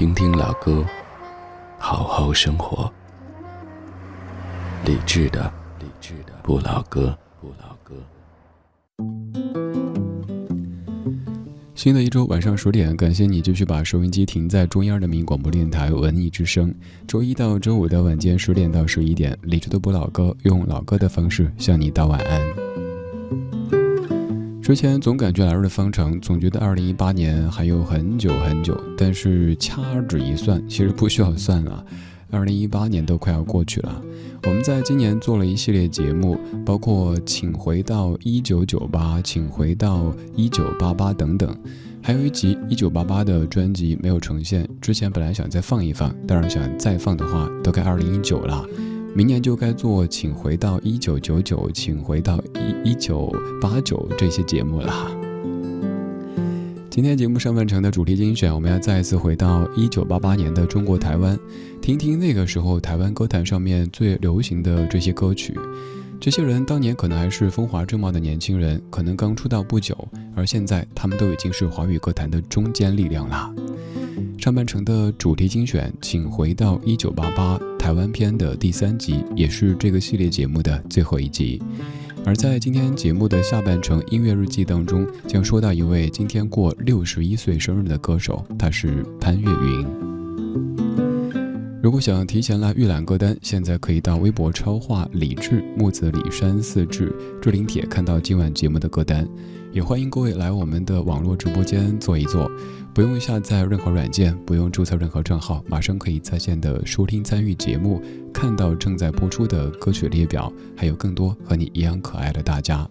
听听老歌，好好生活。理智的，理智的不老歌，不老歌。新的一周晚上十点，感谢你继续把收音机停在中央人民广播电台文艺之声。周一到周五的晚间十点到十一点，理智的不老歌，用老歌的方式向你道晚安。之前总感觉来日方长，总觉得二零一八年还有很久很久，但是掐指一算，其实不需要算了，二零一八年都快要过去了。我们在今年做了一系列节目，包括《请回到一九九八》《请回到一九八八》等等，还有一集一九八八的专辑没有呈现。之前本来想再放一放，但是想再放的话，都该二零一九了，明年就该做《请回到一九九九》《请回到一一九八九》这些节目了。今天节目上半程的主题精选，我们要再一次回到一九八八年的中国台湾，听听那个时候台湾歌坛上面最流行的这些歌曲。这些人当年可能还是风华正茂的年轻人，可能刚出道不久，而现在他们都已经是华语歌坛的中坚力量了。上半程的主题精选，请回到一九八八台湾篇的第三集，也是这个系列节目的最后一集。而在今天节目的下半程音乐日记当中，将说到一位今天过六十一岁生日的歌手，他是潘越云。如果想提前来预览歌单，现在可以到微博超话李志木子李山四志志玲帖看到今晚节目的歌单，也欢迎各位来我们的网络直播间坐一坐。不用下载任何软件，不用注册任何账号，马上可以在线的收听参与节目，看到正在播出的歌曲列表，还有更多和你一样可爱的大家。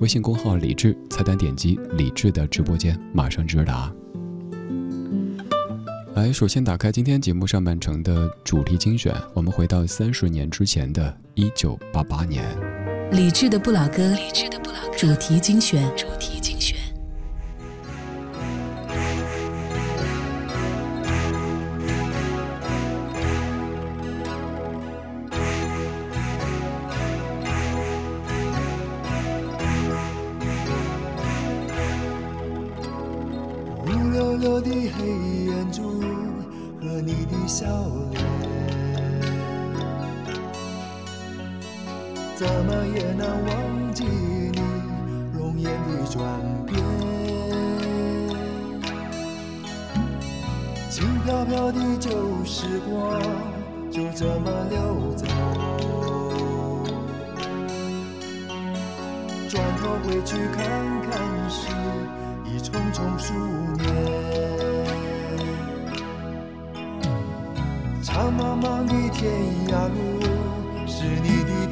微信公号李智，菜单点击李智的直播间，马上直达。来，首先打开今天节目上半程的主题精选，我们回到三十年之前的一九八八年。李智的不老歌，理智的不老歌主题精选。怎么也难忘记你容颜的转变。轻飘飘的旧时光，就这么溜走。转头回去看看时，已匆匆数年。长茫茫的天涯路，是你。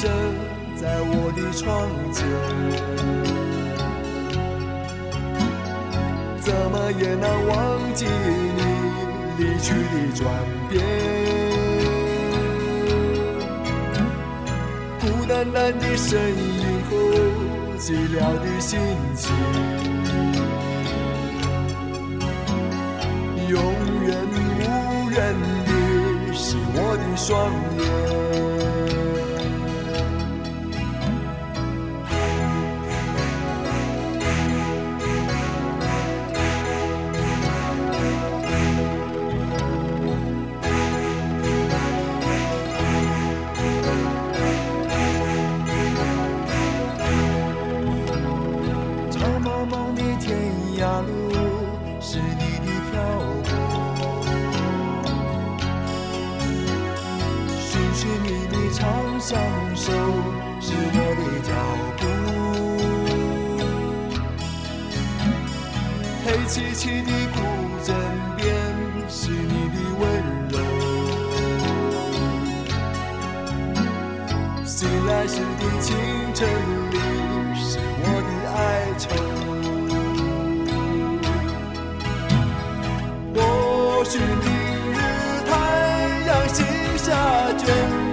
生在我的窗前，怎么也难忘记你离去的转变。孤单单的身影和寂寥的心情，永远无人的是我的双眼。凄凄的古镇边是你的温柔，醒来时的清晨里是我的哀愁。或许明日太阳西下，倦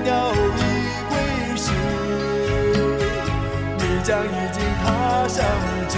鸟已归时，你将已经踏上旧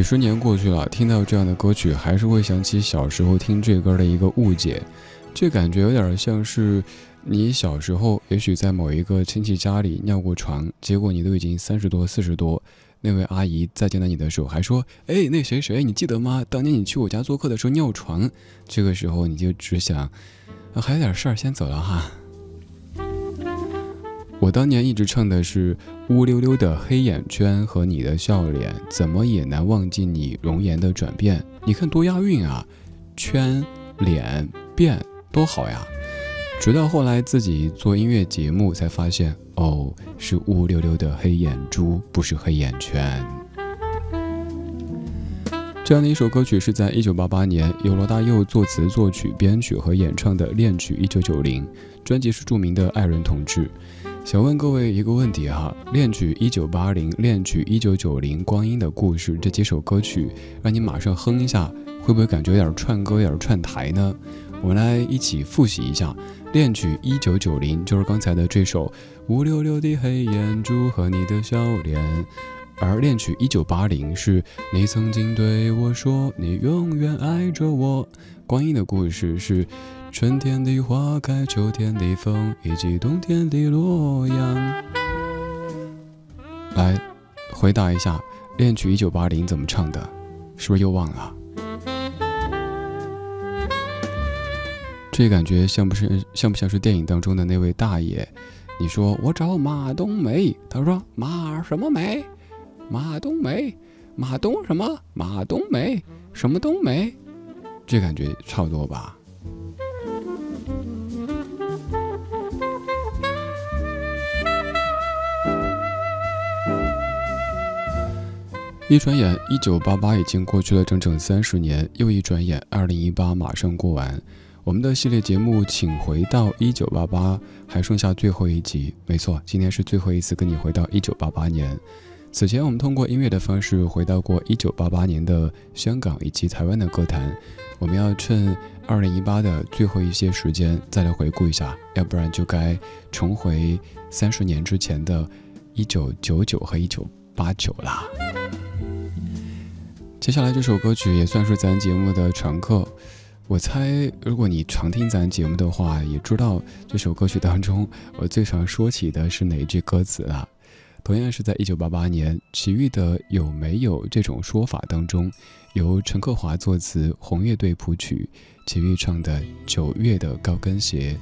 几十年过去了，听到这样的歌曲，还是会想起小时候听这歌的一个误解。这感觉有点像是你小时候，也许在某一个亲戚家里尿过床，结果你都已经三十多、四十多，那位阿姨再见到你的时候还说：“哎，那谁谁，你记得吗？当年你去我家做客的时候尿床。”这个时候你就只想，还有点事儿，先走了哈。我当年一直唱的是乌溜溜的黑眼圈和你的笑脸，怎么也难忘记你容颜的转变。你看多押韵啊，圈、脸、变，多好呀！直到后来自己做音乐节目，才发现哦，是乌溜溜的黑眼珠，不是黑眼圈。这样的一首歌曲是在一九八八年由罗大佑作词、作曲、编曲和演唱的《恋曲一九九零》，专辑是著名的爱人同志。想问各位一个问题哈，《恋曲一九八零》《恋曲一九九零》《光阴的故事》这几首歌曲，让你马上哼一下，会不会感觉有点串歌、有点串台呢？我们来一起复习一下，《恋曲一九九零》就是刚才的这首《乌溜溜的黑眼珠和你的笑脸》，而《恋曲一九八零》是你曾经对我说你永远爱着我，《光阴的故事》是。春天的花开，秋天的风，以及冬天的洛阳。来，回答一下，《恋曲一九八零》怎么唱的？是不是又忘了？这感觉像不是像不像是电影当中的那位大爷？你说我找马冬梅，他说马什么梅？马冬梅，马冬什么？马冬梅，什么冬梅？这感觉差不多吧。一转眼，一九八八已经过去了整整三十年，又一转眼，二零一八马上过完。我们的系列节目《请回到一九八八》还剩下最后一集，没错，今天是最后一次跟你回到一九八八年。此前我们通过音乐的方式回到过1988年的香港以及台湾的歌坛，我们要趁2018的最后一些时间再来回顾一下，要不然就该重回三十年之前的1999和1989啦。接下来这首歌曲也算是咱节目的常客。我猜，如果你常听咱节目的话，也知道这首歌曲当中我最常说起的是哪一句歌词了。同样是在一九八八年，齐豫的《有没有这种说法》当中，由陈克华作词，红乐队谱曲，齐豫唱的《九月的高跟鞋》，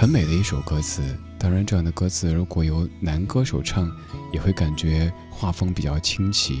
很美的一首歌词。当然，这样的歌词如果由男歌手唱，也会感觉画风比较清奇。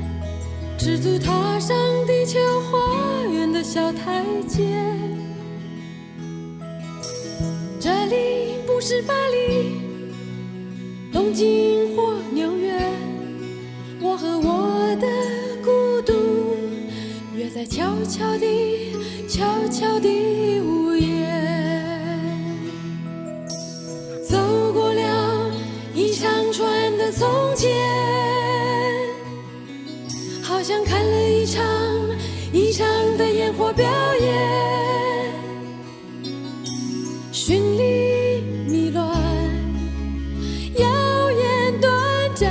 台阶，这里不是巴黎、东京或纽约，我和我的孤独约在悄悄地、悄悄地火表演，绚丽迷乱，耀眼短暂，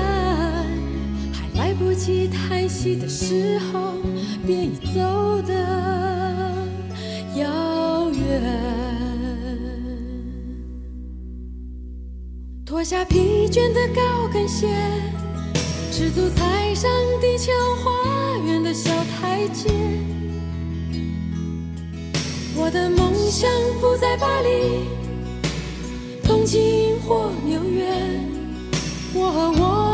还来不及叹息的时候，便已走得遥远。脱下疲倦的高跟鞋。赤足踩上地球花园的小台阶，我的梦想不在巴黎、东京或纽约，我和我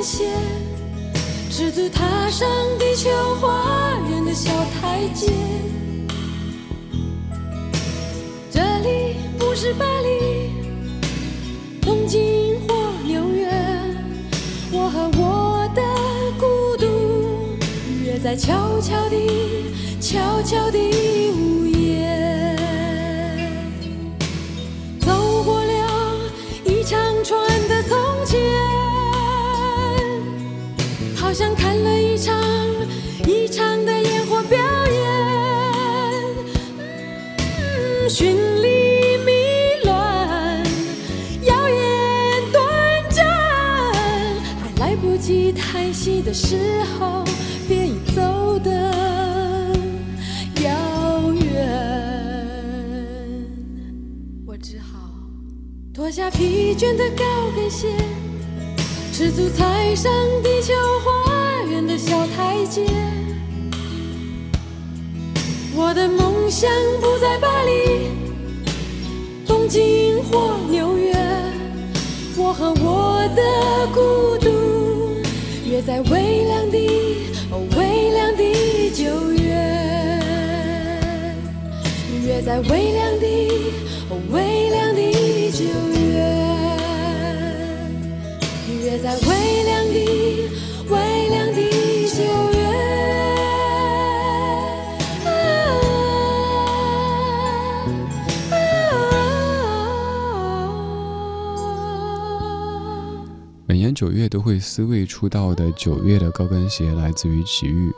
高跟鞋，赤足踏上地球花园的小台阶。这里不是巴黎、东京或纽约，我和我的孤独约在悄悄地、悄悄地的时候，便已走得遥远。我只好脱下疲倦的高跟鞋，赤足踩上地球花园的小台阶。我的梦想不在巴黎、东京或纽约，我和我的孤独约在微凉的、哦微凉的九月。约在微凉的、哦微凉的九月，约在微九月都会 C 位出道的九月的高跟鞋来自于齐豫。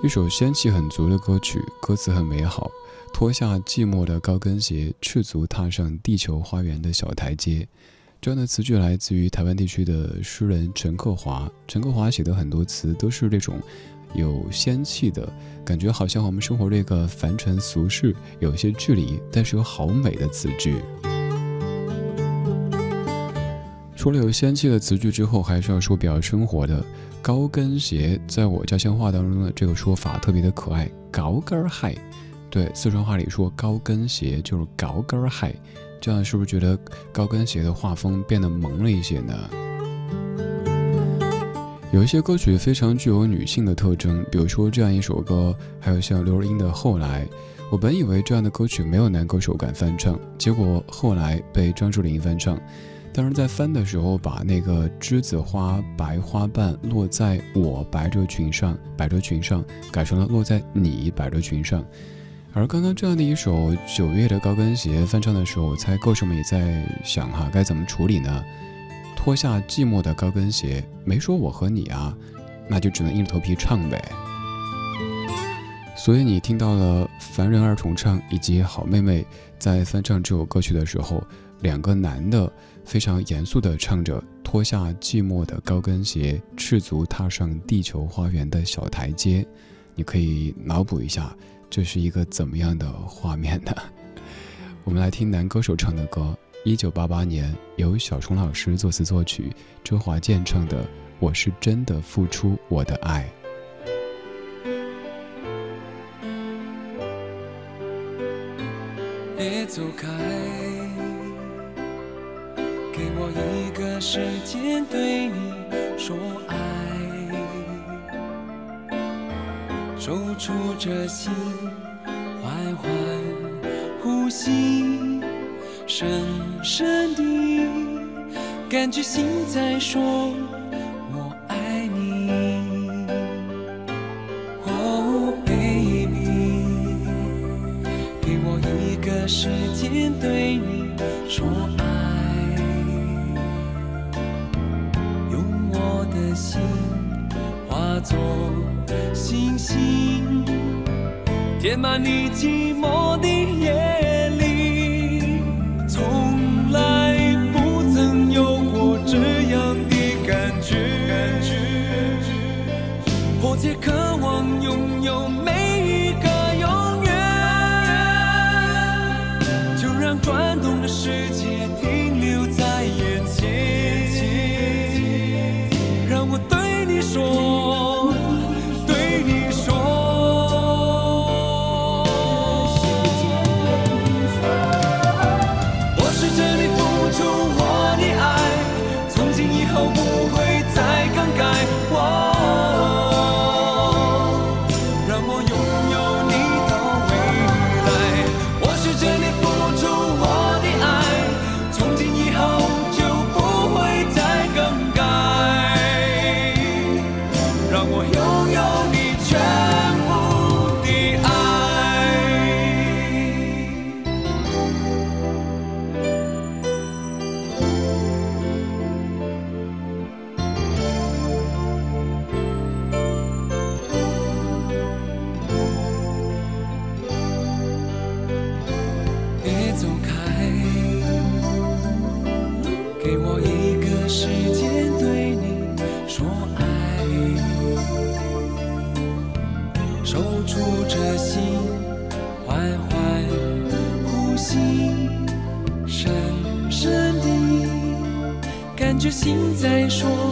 一首仙气很足的歌曲，歌词很美好。脱下寂寞的高跟鞋，赤足踏上地球花园的小台阶。这样的词句来自于台湾地区的诗人陈克华。陈克华写的很多词都是那种有仙气的感觉，好像和我们生活这个凡尘俗世有些距离，但是有好美的词句。除了有仙气的词句之后，还是要说比较生活的高跟鞋。在我家乡话当中的这个说法特别的可爱，高跟儿鞋。对，四川话里说高跟鞋就是高跟儿鞋，这样是不是觉得高跟鞋的画风变得萌了一些呢？有一些歌曲非常具有女性的特征，比如说这样一首歌，还有像刘若英的《后来》。我本以为这样的歌曲没有男歌手敢翻唱，结果后来被张智霖翻唱。当然，在翻的时候，把那个栀子花白花瓣落在我百褶裙上，百褶裙上改成了落在你百褶裙上。而刚刚这样的一首《九月的高跟鞋》翻唱的时候，我猜歌手们也在想哈，该怎么处理呢？脱下寂寞的高跟鞋，没说我和你啊，那就只能硬着头皮唱呗。所以你听到了凡人二重唱以及好妹妹在翻唱这首歌曲的时候，两个男的非常严肃地唱着“脱下寂寞的高跟鞋，赤足踏上地球花园的小台阶”，你可以脑补一下。这是一个怎么样的画面呢？我们来听男歌手唱的歌，一九八八年由小虫老师作词作曲，周华健唱的《我是真的付出我的爱》。别走开，一个时间对你说爱。抽出这心，缓缓呼吸，深深地感觉心在说“填满你寂寞的夜里，从来不曾有过这样的感觉，迫切渴望拥有每一个永远，就让转动的世界再说“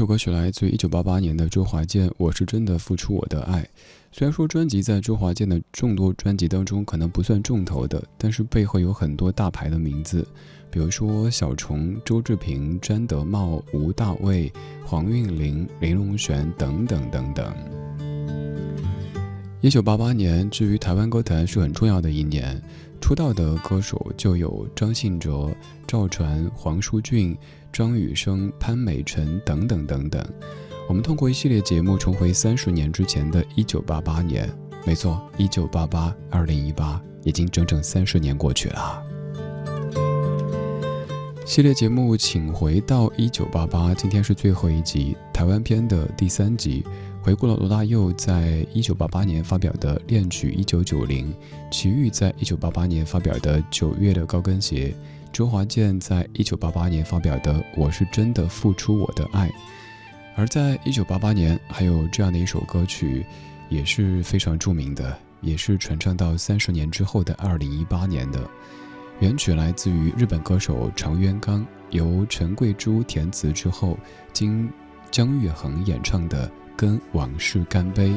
这首歌曲来自于一九八八年的周华健，《我是真的付出我的爱》。虽然说专辑在周华健的众多专辑当中可能不算重头的，但是背后有很多大牌的名字，比如说小虫、周志平、詹德茂、吴大卫、黄韵玲、林隆璇等等等等。一九八八年，至于台湾歌坛是很重要的一年，出道的歌手就有张信哲、赵传、黄舒骏、张雨生、潘美辰等等等等。我们通过一系列节目重回三十年之前的一九八八年，没错，一九八八，二零一八，已经整整三十年过去了。系列节目，请回到一九八八，今天是最后一集，台湾篇的第三集，回顾了罗大佑在一九八八年发表的《恋曲一九九零》，齐豫在一九八八年发表的《九月的高跟鞋》，周华健在一九八八年发表的《我是真的付出我的爱》。而在一九八八年，还有这样的一首歌曲，也是非常著名的，也是传唱到三十年之后的二零一八年的。原曲来自于日本歌手长渊刚，由陈贵珠填词之后，经姜育恒演唱的《跟往事干杯》。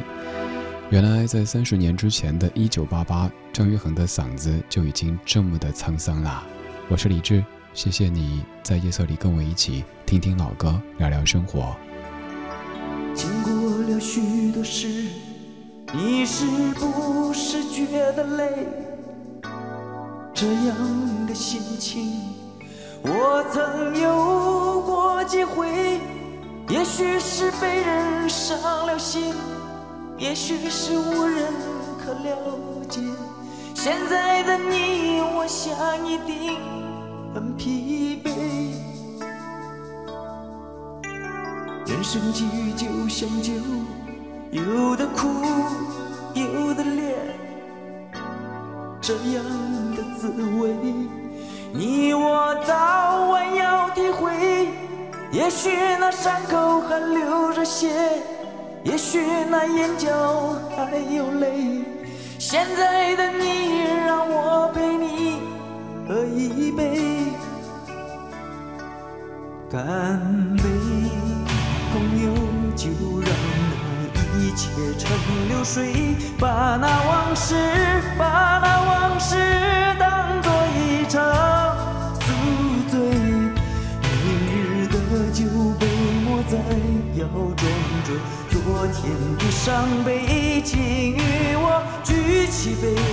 原来在三十年之前的一九八八，张育恒的嗓子就已经这么的沧桑啦。我是李志，谢谢你在夜色里跟我一起听听老歌，聊聊生活。经过了许多事，你是不是觉得累？这样的心情，我曾有过几回。也许是被人伤了心，也许是无人可了解。现在的你，我想一定很疲惫。人生际遇就像酒，有的苦，有的烈，这样的滋味，你我早晚要体会。也许那伤口还流着血，也许那眼角还有泪。现在的你，让我陪你喝一杯，干杯。朋友，就让那一切成流水，把那往事，把那往事当作一场宿醉。明日的酒杯莫再要装着昨天的伤悲，请与我举举起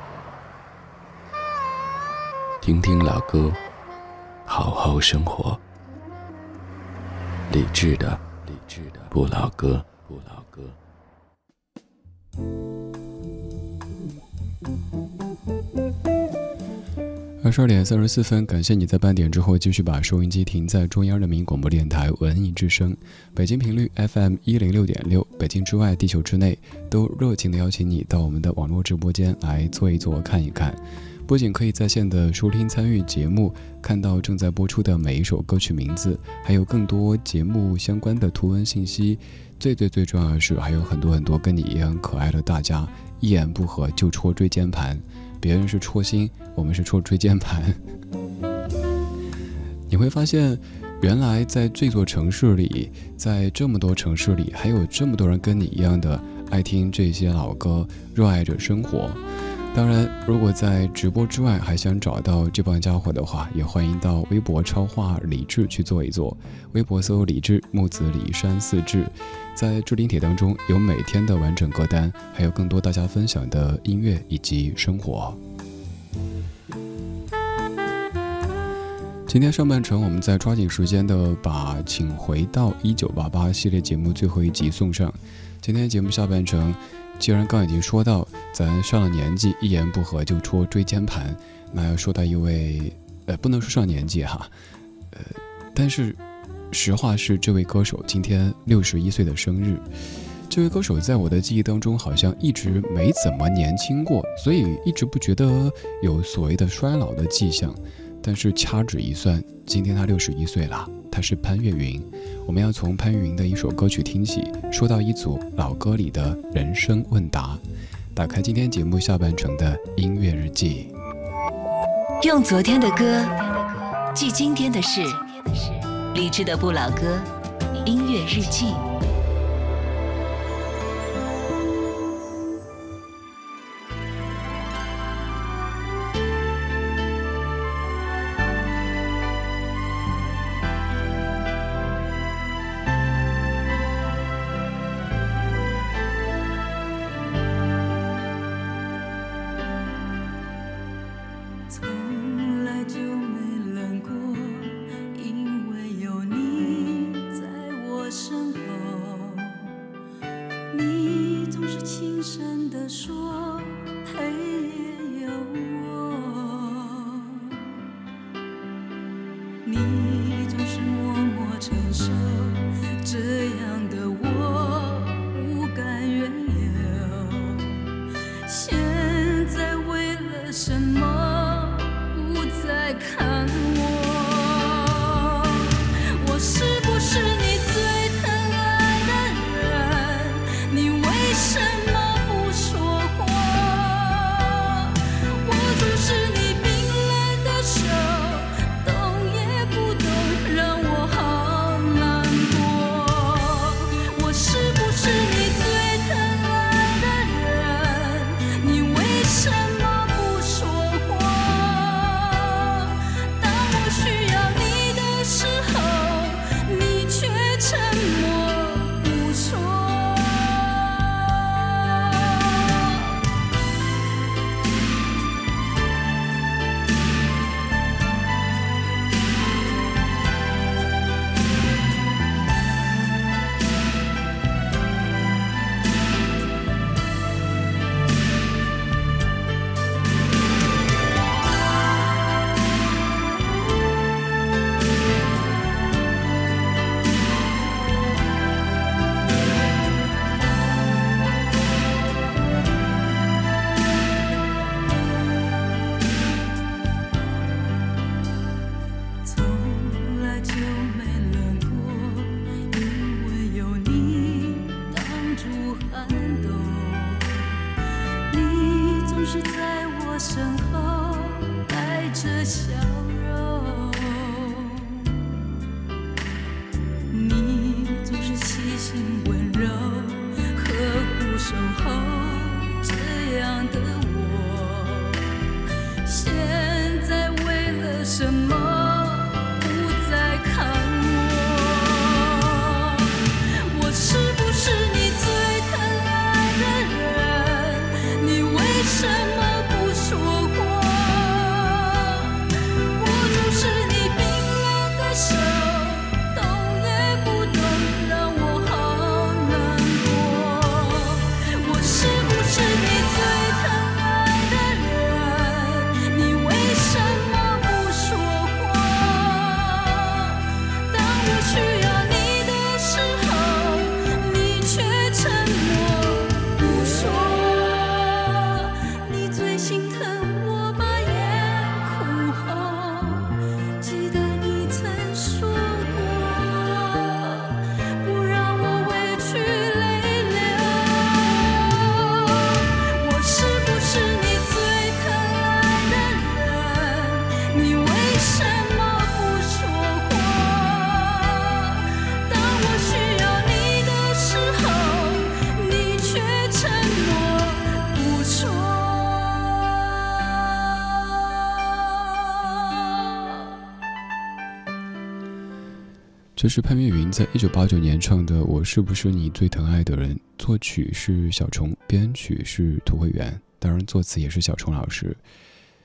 听听老歌，好好生活。理智的，理智的不老歌，不老歌。二十二点三十四分，感谢你在半点之后继续把收音机停在中央人民广播电台文艺之声，北京频率 FM 一零六点六，北京之外、地球之内都热情的邀请你到我们的网络直播间来坐一坐、看一看。不仅可以在线的收听参与节目，看到正在播出的每一首歌曲名字，还有更多节目相关的图文信息。最最最重要的是，还有很多很多跟你一样可爱的大家，一言不合就戳椎间盘。别人是戳心，我们是戳椎间盘。你会发现，原来在这座城市里，在这么多城市里，还有这么多人跟你一样的爱听这些老歌，热爱着生活。当然，如果在直播之外还想找到这帮家伙的话，也欢迎到微博超话李志去做一做。微博搜李志木子李山四志，在置顶帖当中有每天的完整歌单，还有更多大家分享的音乐以及生活。今天上半程，我们再抓紧时间的把《请回到一九八八》系列节目最后一集送上。今天节目下半程。既然刚已经说到咱上了年纪，一言不合就戳椎间盘，那要说到一位，呃，不能说上年纪哈，呃，但是实话是这位歌手今天六十一岁的生日。这位歌手在我的记忆当中好像一直没怎么年轻过，所以一直不觉得有所谓的衰老的迹象。但是掐指一算，今天他六十一岁了。他是潘越云，我们要从潘越云的一首歌曲听起，说到一组老歌里的人生问答。打开今天节目下半程的音乐日记，用昨天的歌记今天的事，励志的不老歌，音乐日记。这是潘越云在一九八九年唱的《我是不是你最疼爱的人》，作曲是小虫，编曲是涂慧源，当然作词也是小虫老师。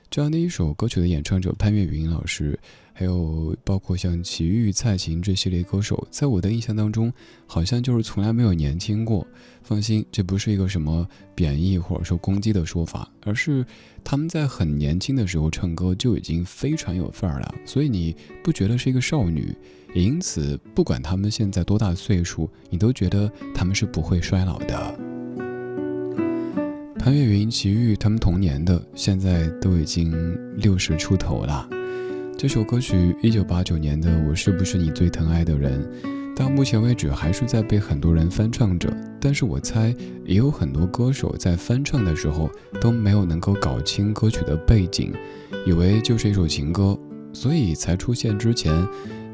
这样的一首歌曲的演唱者潘越云老师，还有包括像齐豫、蔡琴这系列歌手，在我的印象当中，好像就是从来没有年轻过。放心，这不是一个什么贬义或者说攻击的说法，而是他们在很年轻的时候唱歌就已经非常有范儿了，所以你不觉得是一个少女，也因此不管他们现在多大岁数，你都觉得他们是不会衰老的。潘越云、齐豫他们同年的，现在都已经六十出头了。这首歌曲一九八九年的《我是不是你最疼爱的人》。到目前为止还是在被很多人翻唱着，但是我猜也有很多歌手在翻唱的时候都没有能够搞清歌曲的背景，以为就是一首情歌，所以才出现之前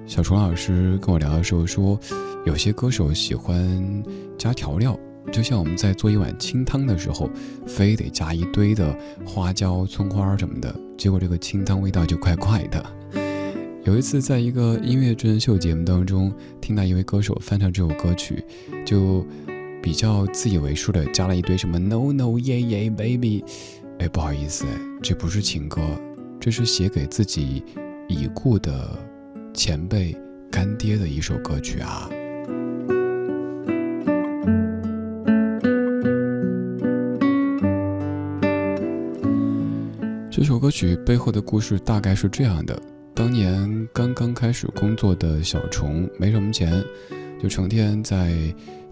小虫老师跟我聊的时候说，有些歌手喜欢加调料，就像我们在做一碗清汤的时候，非得加一堆的花椒、葱花什么的，结果这个清汤味道就怪怪的。有一次，在一个音乐真人秀节目当中，听到一位歌手翻唱这首歌曲，就比较自以为是的加了一堆什么 “no no yeah yeah baby”，哎，不好意思，这不是情歌，这是写给自己已故的前辈干爹的一首歌曲啊。这首歌曲背后的故事大概是这样的。当年刚刚开始工作的小虫没什么钱，就成天在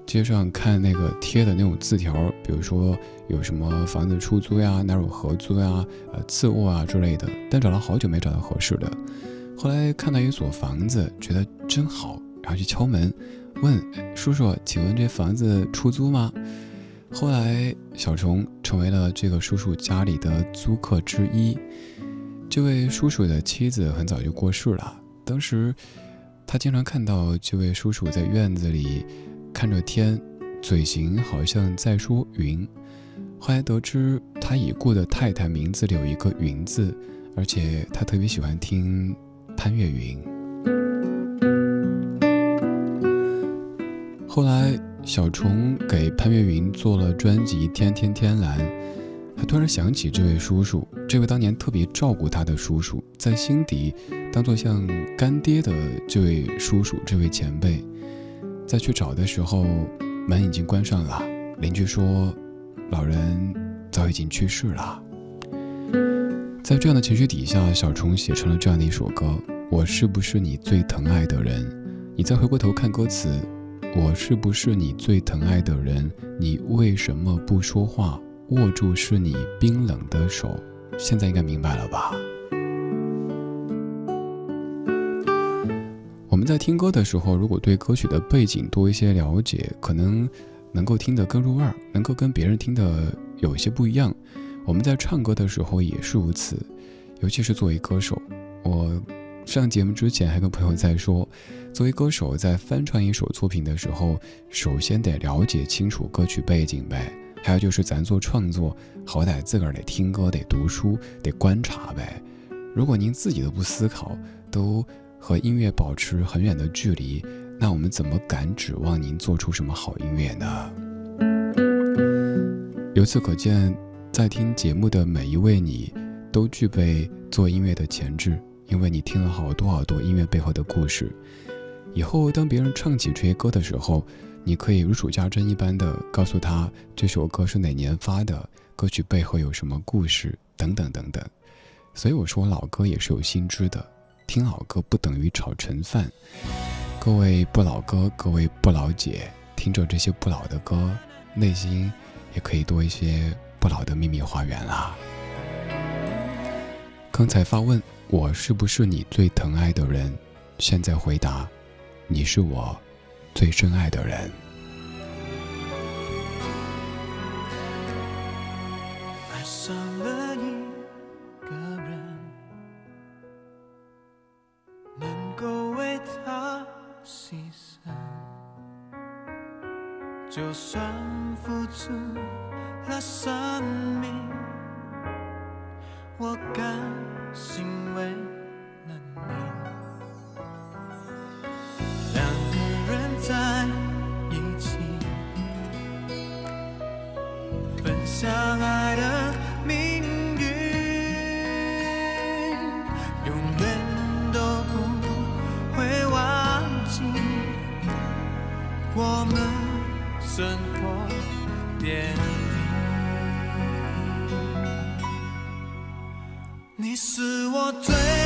街上看那个贴的那种字条，比如说有什么房子出租呀、哪有合租呀、呃次卧啊之类的。但找了好久没找到合适的，后来看到一所房子，觉得真好，然后去敲门，问叔叔：“请问这房子出租吗？”后来小虫成为了这个叔叔家里的租客之一。这位叔叔的妻子很早就过世了。当时，他经常看到这位叔叔在院子里看着天，嘴型好像在说“云”。后来得知他已故的太太名字里有一个“云”字，而且他特别喜欢听潘越云。后来，小虫给潘越云做了专辑《天天天蓝》。他突然想起这位叔叔，这位当年特别照顾他的叔叔，在心底当做像干爹的这位叔叔，这位前辈，在去找的时候，门已经关上了。邻居说，老人早已经去世了。在这样的情绪底下，小虫写成了这样的一首歌：我是不是你最疼爱的人？你再回过头看歌词，我是不是你最疼爱的人？你为什么不说话？握住是你冰冷的手，现在应该明白了吧？我们在听歌的时候，如果对歌曲的背景多一些了解，可能能够听得更入味，能够跟别人听的有一些不一样。我们在唱歌的时候也是如此，尤其是作为歌手，我上节目之前还跟朋友在说，作为歌手在翻唱一首作品的时候，首先得了解清楚歌曲背景呗。还有就是，咱做创作，好歹自个儿得听歌，得读书，得观察呗。如果您自己都不思考，都和音乐保持很远的距离，那我们怎么敢指望您做出什么好音乐呢？由此可见，在听节目的每一位你，都具备做音乐的潜质，因为你听了好多好多音乐背后的故事。以后当别人唱起这些歌的时候，你可以如数家珍一般的告诉他这首歌是哪年发的，歌曲背后有什么故事等等等等。所以我说老歌也是有心知的，听老歌不等于炒陈饭。各位不老哥，各位不老姐，听着这些不老的歌，内心也可以多一些不老的秘密花园啦。刚才发问我是不是你最疼爱的人，现在回答，你是我。最深爱的人。永远都不会忘记我们生活点滴。你是我最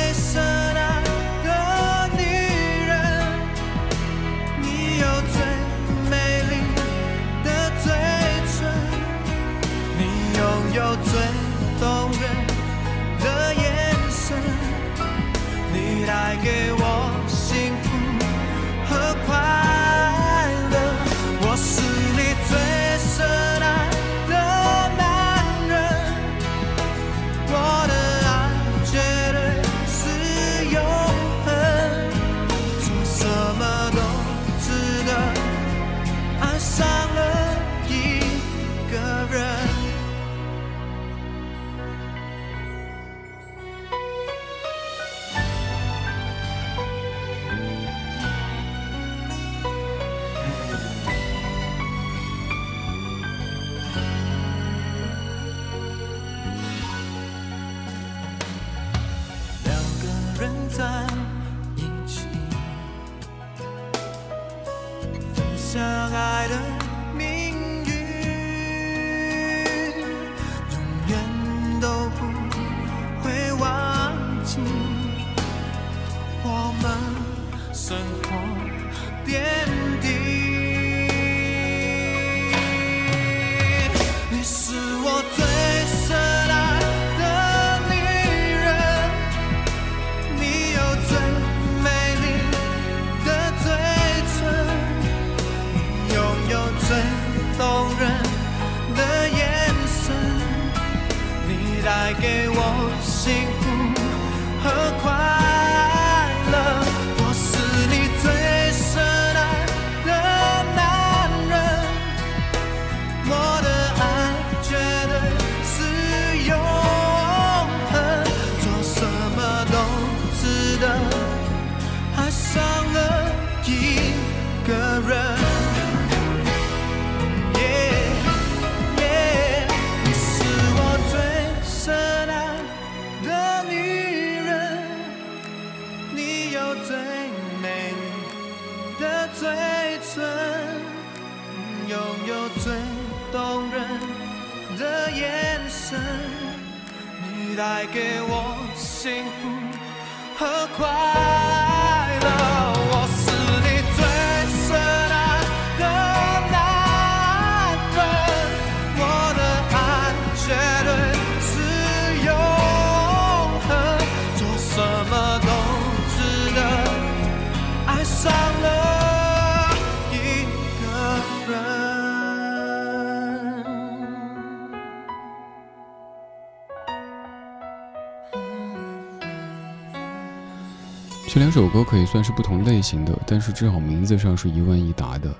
这两首歌可以算是不同类型的，但是至少名字上是一问一答的。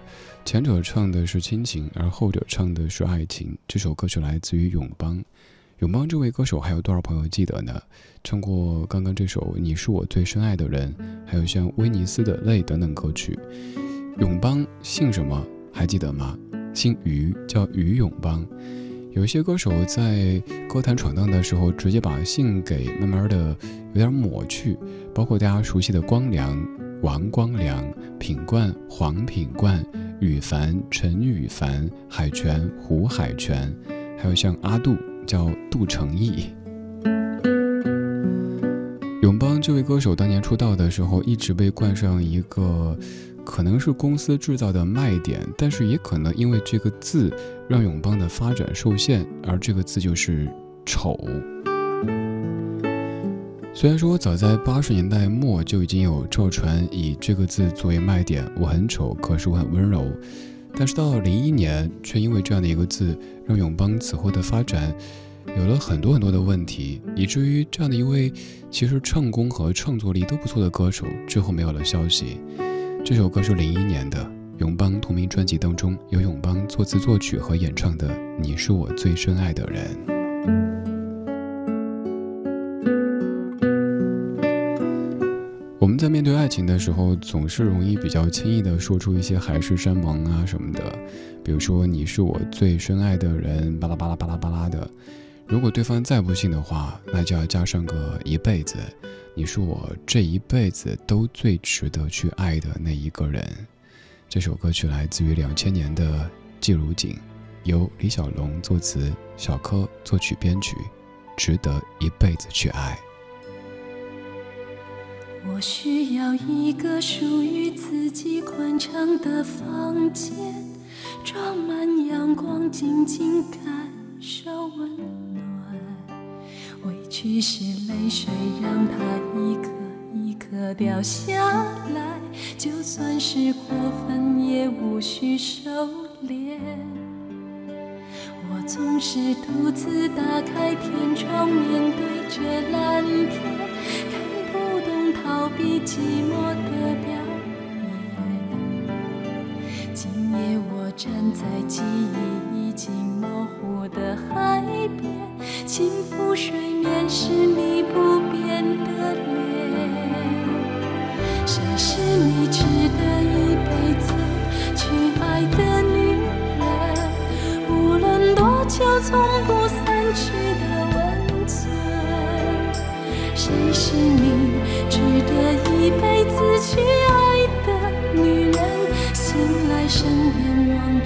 前者唱的是亲情，而后者唱的是爱情。这首歌曲来自于永邦。永邦这位歌手还有多少朋友记得呢？唱过刚刚这首《你是我最深爱的人》，还有像威尼斯的泪等等歌曲。永邦姓什么？还记得吗？姓于，叫于永邦。有些歌手在歌坛闯荡的时候，直接把姓给慢慢的有点抹去，包括大家熟悉的光良、王光良、品冠、黄品冠、羽凡、陈羽凡、海泉、胡海泉，还有像阿杜叫杜成义。永邦这位歌手当年出道的时候，一直被冠上一个可能是公司制造的卖点，但是也可能因为这个字让永邦的发展受限，而这个字就是“丑”。虽然说早在八十年代末就已经有赵传以这个字作为卖点，我很丑，可是我很温柔，但是到零一年，却因为这样的一个字，让永邦此后的发展有了很多很多的问题，以至于这样的一位其实唱功和创作力都不错的歌手，之后没有了消息。这首歌是零一年的永邦同名专辑当中由永邦作词作曲和演唱的《你是我最深爱的人》。我们在面对爱情的时候，总是容易比较轻易的说出一些海誓山盟啊什么的，比如说你是我最深爱的人，巴拉巴拉巴拉巴拉的。如果对方再不信的话，那就要加上个一辈子。你是我这一辈子都最值得去爱的那一个人。这首歌曲来自于两千年的《季如锦》，由李小龙作词，小柯作曲编曲，值得一辈子去爱。我需要一个属于自己宽敞的房间，装满阳光，静静感受温暖。委屈是泪水，让它一颗一颗掉下来，就算是过分，也无需收敛。我总是独自打开天窗，面对着蓝天。看不懂逃避寂寞的表演。今夜我站在记忆已经模糊的海边，轻抚水面是你不变的脸。谁是你值得一辈子去爱的女人？无论多久，从不散去的温存。谁是你？值得一辈子去爱的女人，醒来身边望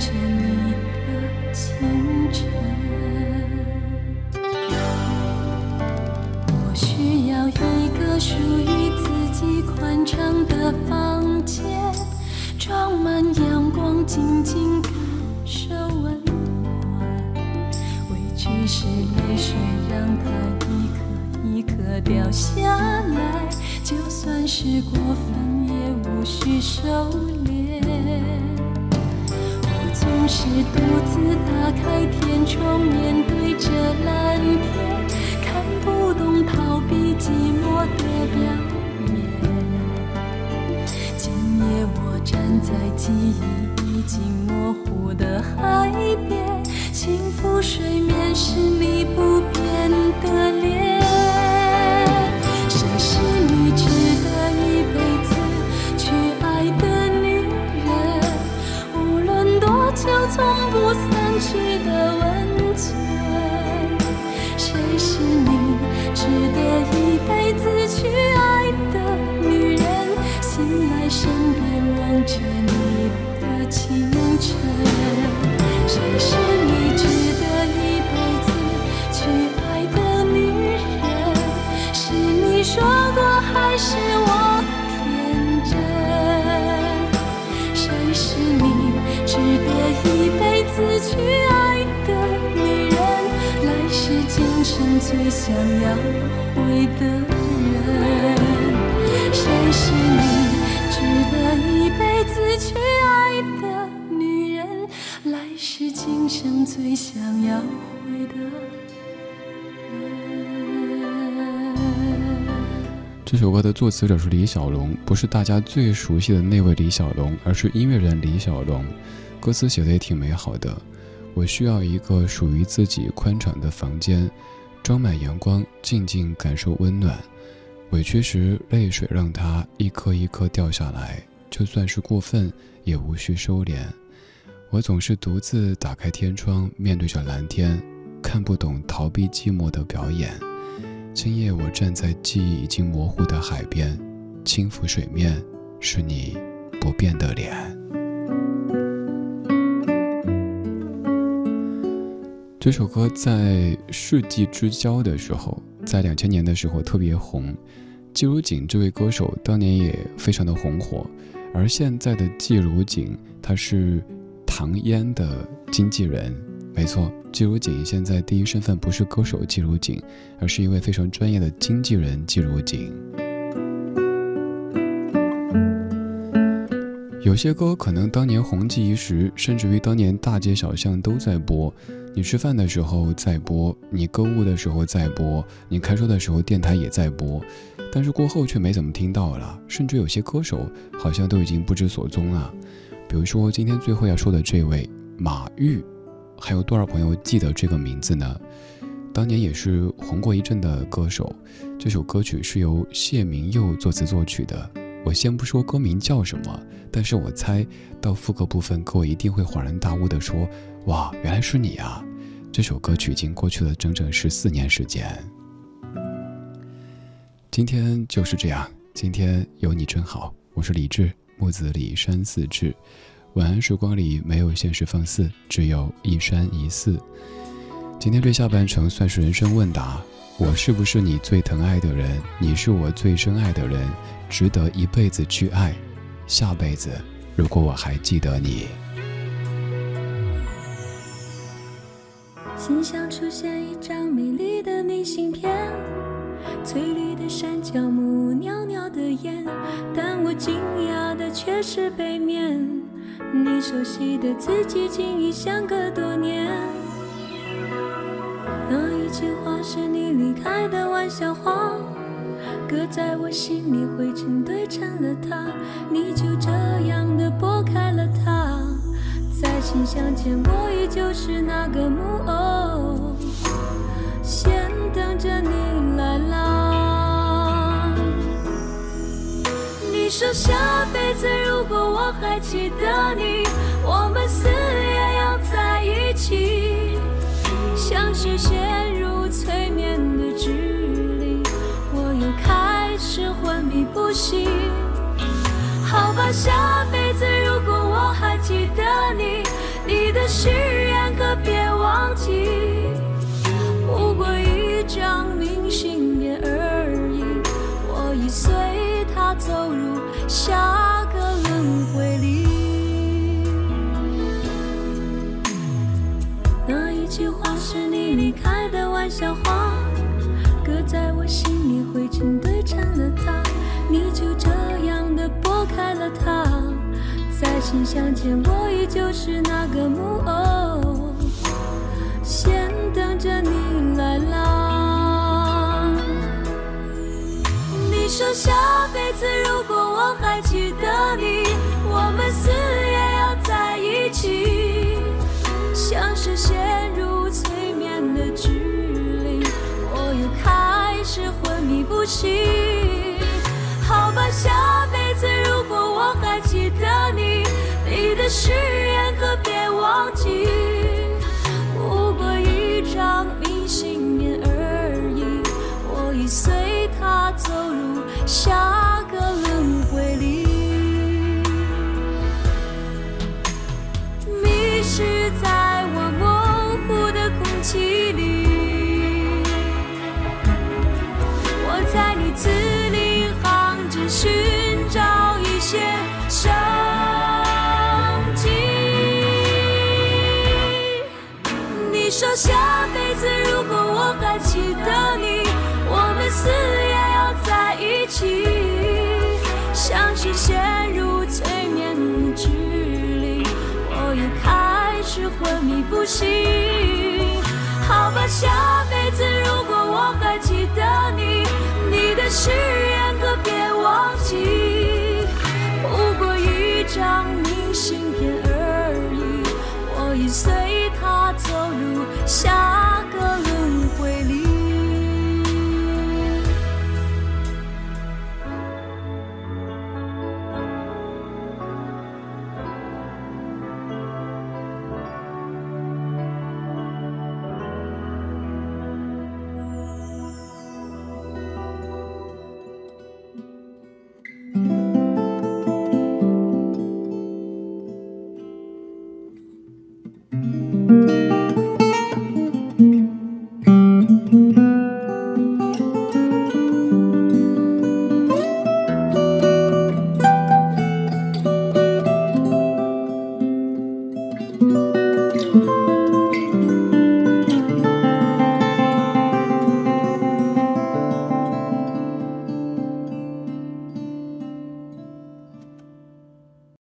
想要回的人。谁是你值得一辈子去爱的女人，来世今生最想要回的人。这首歌的作词者是李小龙，不是大家最熟悉的那位李小龙，而是音乐人李小龙。歌词写的也挺美好的。我需要一个属于自己宽敞的房间，装满阳光，静静感受温暖。委屈时，泪水让它一颗一颗掉下来，就算是过分，也无需收敛。我总是独自打开天窗，面对着蓝天，看不懂逃避寂寞的表演。今夜我站在记忆已经模糊的海边，轻抚水面，是你不变的脸。这首歌在世纪之交的时候，在两千年的时候特别红。季如锦这位歌手当年也非常的红火，而现在的季如锦，他是唐嫣的经纪人。没错，季如锦现在第一身份不是歌手季如锦，而是一位非常专业的经纪人季如锦。有些歌可能当年红极一时，甚至于当年大街小巷都在播。你吃饭的时候在播，你购物的时候在播，你开车的时候电台也在播，但是过后却没怎么听到了，甚至有些歌手好像都已经不知所踪了。比如说今天最后要说的这位马玉，还有多少朋友记得这个名字呢？当年也是红过一阵的歌手。这首歌曲是由谢明佑作词作曲的。我先不说歌名叫什么，但是我猜到副歌部分，各位一定会恍然大悟的说：“哇，原来是你啊！”这首歌曲已经过去了整整十四年时间。今天就是这样，今天有你真好。我是李志，木子李山寺志。晚安时光里没有现实放肆，只有一山一寺。今天这下半程算是人生问答：我是不是你最疼爱的人？你是我最深爱的人，值得一辈子去爱。下辈子，如果我还记得你。心上出现一张美丽的明信片，翠绿的山脚木，袅袅的烟，但我惊讶的却是背面。你熟悉的字迹，竟已相隔多年。那一句话是你离开的玩笑话，搁在我心里，灰尘堆成了塔。你就这样的拨开了它，再信相见，我依旧是那个木偶，先等着你来啦。你说下辈子如果我还记得你，我们死也要在一起。像是陷入催眠的指令，我又开始昏迷不醒。好吧，下辈子如果我还记得你，的誓言可别忘记。不过一张明信片而已，我已随他走入下个轮回里。那一句话是你离开的玩笑话，再信相见，我依旧是那个木偶，先等着你来啦。你说下辈子如果我还记得你，我们死也要在一起。像是陷入催眠的指令，我又开始昏迷不醒。好吧，下辈子如果我还记得，你的誓言可别忘记。不过一张明信片而已，我已随他走入下起，像是陷入催眠的指令，我又开始昏迷不醒。好吧，下辈子如果我还记得你，你的誓言可别忘记。不过一张明信片而已，我已随它走入下个